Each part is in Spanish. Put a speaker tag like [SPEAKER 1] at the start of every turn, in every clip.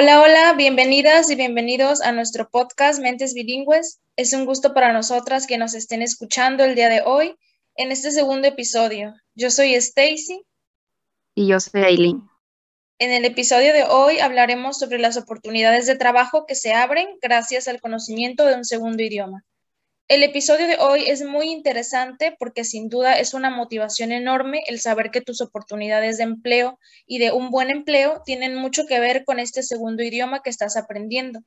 [SPEAKER 1] Hola, hola, bienvenidas y bienvenidos a nuestro podcast Mentes Bilingües. Es un gusto para nosotras que nos estén escuchando el día de hoy en este segundo episodio. Yo soy Stacy.
[SPEAKER 2] Y yo soy Aileen.
[SPEAKER 1] En el episodio de hoy hablaremos sobre las oportunidades de trabajo que se abren gracias al conocimiento de un segundo idioma. El episodio de hoy es muy interesante porque sin duda es una motivación enorme el saber que tus oportunidades de empleo y de un buen empleo tienen mucho que ver con este segundo idioma que estás aprendiendo.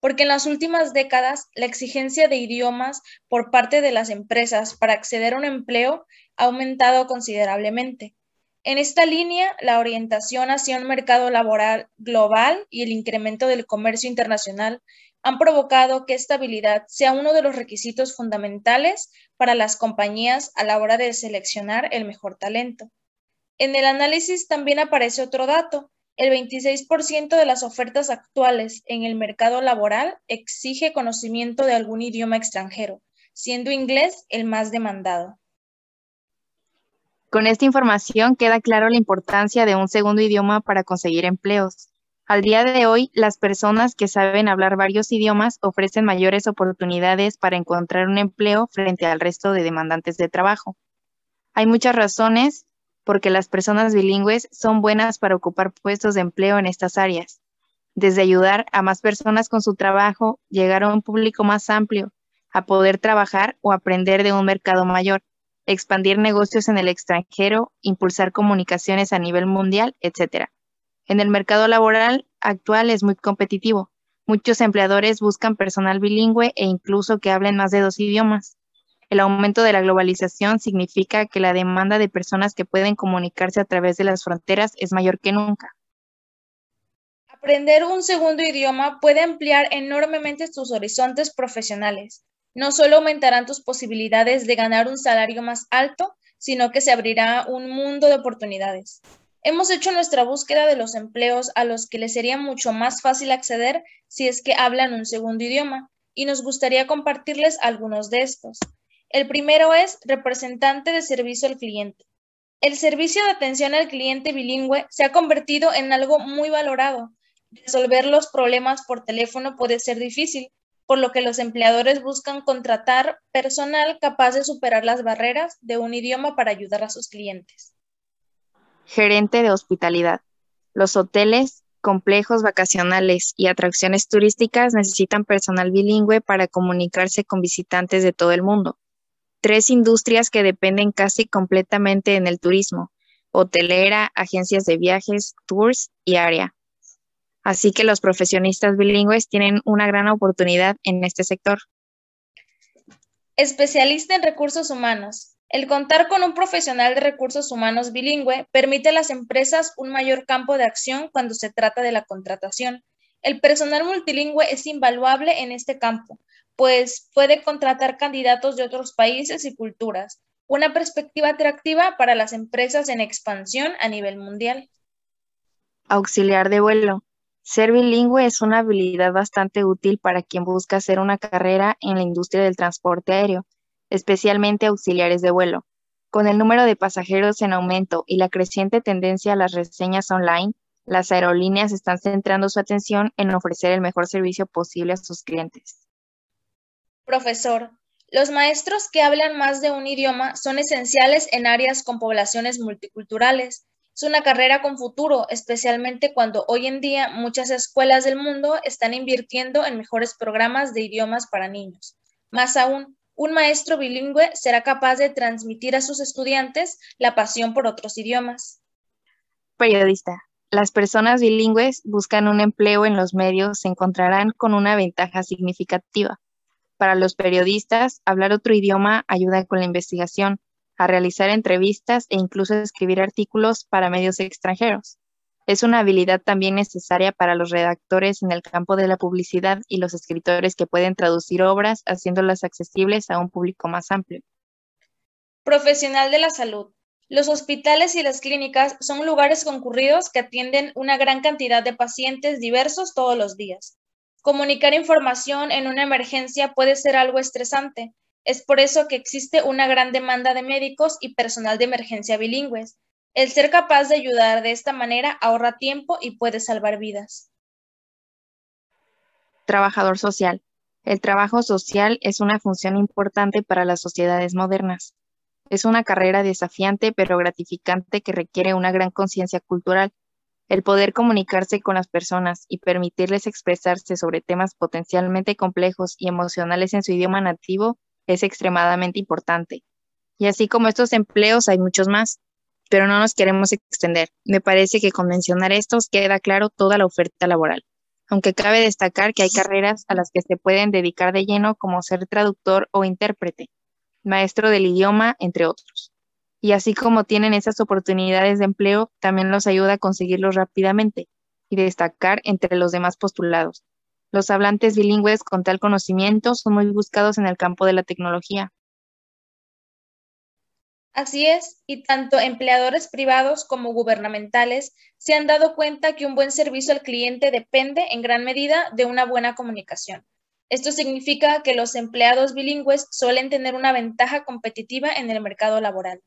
[SPEAKER 1] Porque en las últimas décadas la exigencia de idiomas por parte de las empresas para acceder a un empleo ha aumentado considerablemente. En esta línea, la orientación hacia un mercado laboral global y el incremento del comercio internacional han provocado que esta habilidad sea uno de los requisitos fundamentales para las compañías a la hora de seleccionar el mejor talento. En el análisis también aparece otro dato. El 26% de las ofertas actuales en el mercado laboral exige conocimiento de algún idioma extranjero, siendo inglés el más demandado.
[SPEAKER 2] Con esta información queda claro la importancia de un segundo idioma para conseguir empleos. Al día de hoy, las personas que saben hablar varios idiomas ofrecen mayores oportunidades para encontrar un empleo frente al resto de demandantes de trabajo. Hay muchas razones porque las personas bilingües son buenas para ocupar puestos de empleo en estas áreas, desde ayudar a más personas con su trabajo, llegar a un público más amplio, a poder trabajar o aprender de un mercado mayor, expandir negocios en el extranjero, impulsar comunicaciones a nivel mundial, etc. En el mercado laboral actual es muy competitivo. Muchos empleadores buscan personal bilingüe e incluso que hablen más de dos idiomas. El aumento de la globalización significa que la demanda de personas que pueden comunicarse a través de las fronteras es mayor que nunca.
[SPEAKER 1] Aprender un segundo idioma puede ampliar enormemente tus horizontes profesionales. No solo aumentarán tus posibilidades de ganar un salario más alto, sino que se abrirá un mundo de oportunidades. Hemos hecho nuestra búsqueda de los empleos a los que les sería mucho más fácil acceder si es que hablan un segundo idioma y nos gustaría compartirles algunos de estos. El primero es representante de servicio al cliente. El servicio de atención al cliente bilingüe se ha convertido en algo muy valorado. Resolver los problemas por teléfono puede ser difícil, por lo que los empleadores buscan contratar personal capaz de superar las barreras de un idioma para ayudar a sus clientes
[SPEAKER 2] gerente de hospitalidad. Los hoteles, complejos vacacionales y atracciones turísticas necesitan personal bilingüe para comunicarse con visitantes de todo el mundo. Tres industrias que dependen casi completamente en el turismo, hotelera, agencias de viajes, tours y área. Así que los profesionistas bilingües tienen una gran oportunidad en este sector.
[SPEAKER 1] Especialista en recursos humanos. El contar con un profesional de recursos humanos bilingüe permite a las empresas un mayor campo de acción cuando se trata de la contratación. El personal multilingüe es invaluable en este campo, pues puede contratar candidatos de otros países y culturas, una perspectiva atractiva para las empresas en expansión a nivel mundial.
[SPEAKER 2] Auxiliar de vuelo. Ser bilingüe es una habilidad bastante útil para quien busca hacer una carrera en la industria del transporte aéreo especialmente auxiliares de vuelo. Con el número de pasajeros en aumento y la creciente tendencia a las reseñas online, las aerolíneas están centrando su atención en ofrecer el mejor servicio posible a sus clientes.
[SPEAKER 1] Profesor, los maestros que hablan más de un idioma son esenciales en áreas con poblaciones multiculturales. Es una carrera con futuro, especialmente cuando hoy en día muchas escuelas del mundo están invirtiendo en mejores programas de idiomas para niños. Más aún, un maestro bilingüe será capaz de transmitir a sus estudiantes la pasión por otros idiomas.
[SPEAKER 2] Periodista. Las personas bilingües buscan un empleo en los medios se encontrarán con una ventaja significativa. Para los periodistas, hablar otro idioma ayuda con la investigación, a realizar entrevistas e incluso escribir artículos para medios extranjeros. Es una habilidad también necesaria para los redactores en el campo de la publicidad y los escritores que pueden traducir obras haciéndolas accesibles a un público más amplio.
[SPEAKER 1] Profesional de la salud. Los hospitales y las clínicas son lugares concurridos que atienden una gran cantidad de pacientes diversos todos los días. Comunicar información en una emergencia puede ser algo estresante. Es por eso que existe una gran demanda de médicos y personal de emergencia bilingües, el ser capaz de ayudar de esta manera ahorra tiempo y puede salvar vidas.
[SPEAKER 2] Trabajador social. El trabajo social es una función importante para las sociedades modernas. Es una carrera desafiante pero gratificante que requiere una gran conciencia cultural. El poder comunicarse con las personas y permitirles expresarse sobre temas potencialmente complejos y emocionales en su idioma nativo es extremadamente importante. Y así como estos empleos hay muchos más, pero no nos queremos extender. Me parece que con mencionar estos queda claro toda la oferta laboral aunque cabe destacar que hay carreras a las que se pueden dedicar de lleno como ser traductor o intérprete, maestro del idioma, entre otros. Y así como tienen esas oportunidades de empleo, también los ayuda a conseguirlos rápidamente y destacar entre los demás postulados. Los hablantes bilingües con tal conocimiento son muy buscados en el campo de la tecnología,
[SPEAKER 1] Así es, y tanto empleadores privados como gubernamentales se han dado cuenta que un buen servicio al cliente depende en gran medida de una buena comunicación. Esto significa que los empleados bilingües suelen tener una ventaja competitiva en el mercado laboral.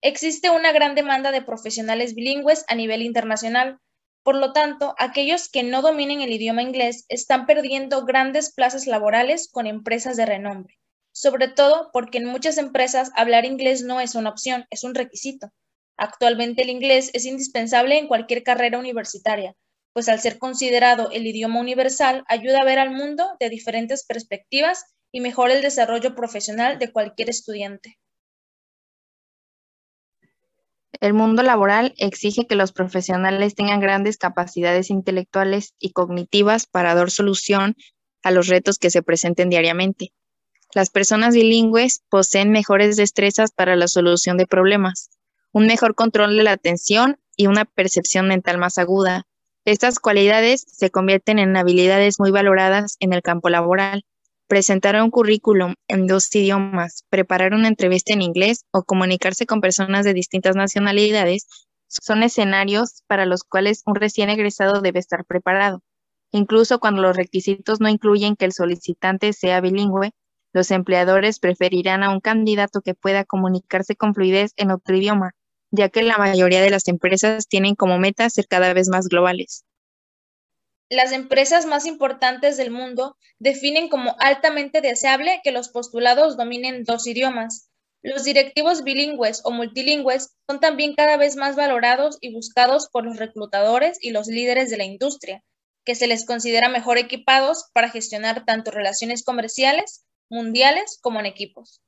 [SPEAKER 1] Existe una gran demanda de profesionales bilingües a nivel internacional. Por lo tanto, aquellos que no dominen el idioma inglés están perdiendo grandes plazas laborales con empresas de renombre sobre todo porque en muchas empresas hablar inglés no es una opción, es un requisito. Actualmente el inglés es indispensable en cualquier carrera universitaria, pues al ser considerado el idioma universal ayuda a ver al mundo de diferentes perspectivas y mejora el desarrollo profesional de cualquier estudiante.
[SPEAKER 2] El mundo laboral exige que los profesionales tengan grandes capacidades intelectuales y cognitivas para dar solución a los retos que se presenten diariamente. Las personas bilingües poseen mejores destrezas para la solución de problemas, un mejor control de la atención y una percepción mental más aguda. Estas cualidades se convierten en habilidades muy valoradas en el campo laboral. Presentar un currículum en dos idiomas, preparar una entrevista en inglés o comunicarse con personas de distintas nacionalidades son escenarios para los cuales un recién egresado debe estar preparado. Incluso cuando los requisitos no incluyen que el solicitante sea bilingüe, los empleadores preferirán a un candidato que pueda comunicarse con fluidez en otro idioma, ya que la mayoría de las empresas tienen como meta ser cada vez más globales.
[SPEAKER 1] Las empresas más importantes del mundo definen como altamente deseable que los postulados dominen dos idiomas. Los directivos bilingües o multilingües son también cada vez más valorados y buscados por los reclutadores y los líderes de la industria, que se les considera mejor equipados para gestionar tanto relaciones comerciales mundiales como en equipos.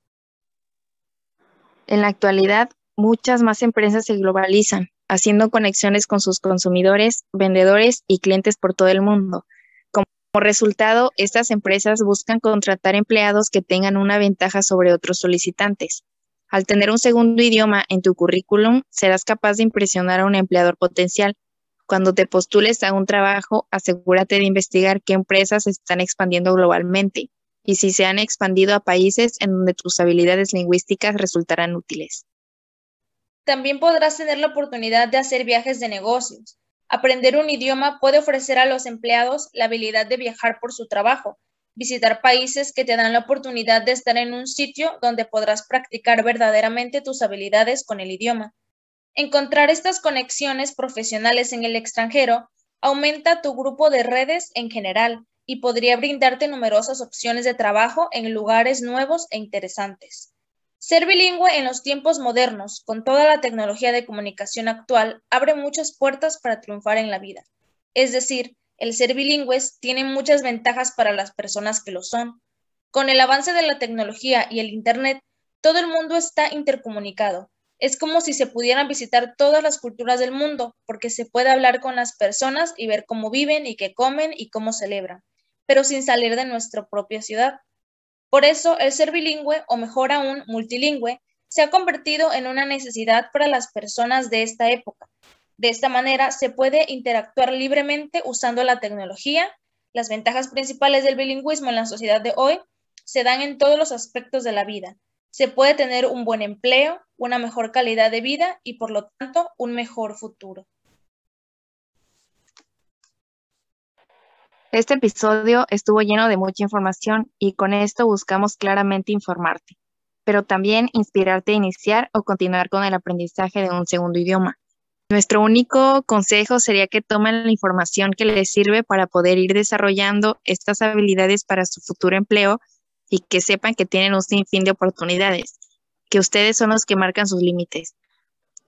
[SPEAKER 2] En la actualidad, muchas más empresas se globalizan, haciendo conexiones con sus consumidores, vendedores y clientes por todo el mundo. Como resultado, estas empresas buscan contratar empleados que tengan una ventaja sobre otros solicitantes. Al tener un segundo idioma en tu currículum, serás capaz de impresionar a un empleador potencial. Cuando te postules a un trabajo, asegúrate de investigar qué empresas se están expandiendo globalmente y si se han expandido a países en donde tus habilidades lingüísticas resultarán útiles.
[SPEAKER 1] También podrás tener la oportunidad de hacer viajes de negocios. Aprender un idioma puede ofrecer a los empleados la habilidad de viajar por su trabajo, visitar países que te dan la oportunidad de estar en un sitio donde podrás practicar verdaderamente tus habilidades con el idioma. Encontrar estas conexiones profesionales en el extranjero aumenta tu grupo de redes en general y podría brindarte numerosas opciones de trabajo en lugares nuevos e interesantes. Ser bilingüe en los tiempos modernos, con toda la tecnología de comunicación actual, abre muchas puertas para triunfar en la vida. Es decir, el ser bilingües tiene muchas ventajas para las personas que lo son. Con el avance de la tecnología y el Internet, todo el mundo está intercomunicado. Es como si se pudieran visitar todas las culturas del mundo, porque se puede hablar con las personas y ver cómo viven y qué comen y cómo celebran pero sin salir de nuestra propia ciudad. Por eso, el ser bilingüe, o mejor aún, multilingüe, se ha convertido en una necesidad para las personas de esta época. De esta manera, se puede interactuar libremente usando la tecnología. Las ventajas principales del bilingüismo en la sociedad de hoy se dan en todos los aspectos de la vida. Se puede tener un buen empleo, una mejor calidad de vida y, por lo tanto, un mejor futuro.
[SPEAKER 2] Este episodio estuvo lleno de mucha información y con esto buscamos claramente informarte, pero también inspirarte a iniciar o continuar con el aprendizaje de un segundo idioma. Nuestro único consejo sería que tomen la información que les sirve para poder ir desarrollando estas habilidades para su futuro empleo y que sepan que tienen un sinfín de oportunidades, que ustedes son los que marcan sus límites.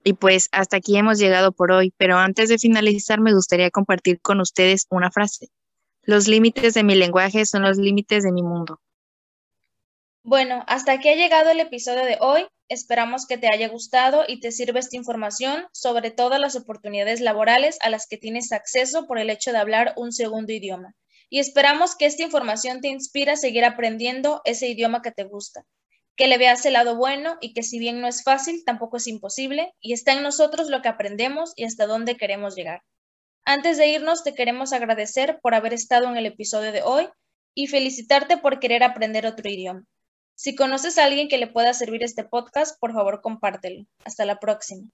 [SPEAKER 2] Y pues hasta aquí hemos llegado por hoy, pero antes de finalizar me gustaría compartir con ustedes una frase. Los límites de mi lenguaje son los límites de mi mundo.
[SPEAKER 1] Bueno, hasta aquí ha llegado el episodio de hoy. Esperamos que te haya gustado y te sirva esta información sobre todas las oportunidades laborales a las que tienes acceso por el hecho de hablar un segundo idioma. Y esperamos que esta información te inspire a seguir aprendiendo ese idioma que te gusta que le veas el lado bueno y que si bien no es fácil, tampoco es imposible y está en nosotros lo que aprendemos y hasta dónde queremos llegar. Antes de irnos, te queremos agradecer por haber estado en el episodio de hoy y felicitarte por querer aprender otro idioma. Si conoces a alguien que le pueda servir este podcast, por favor compártelo. Hasta la próxima.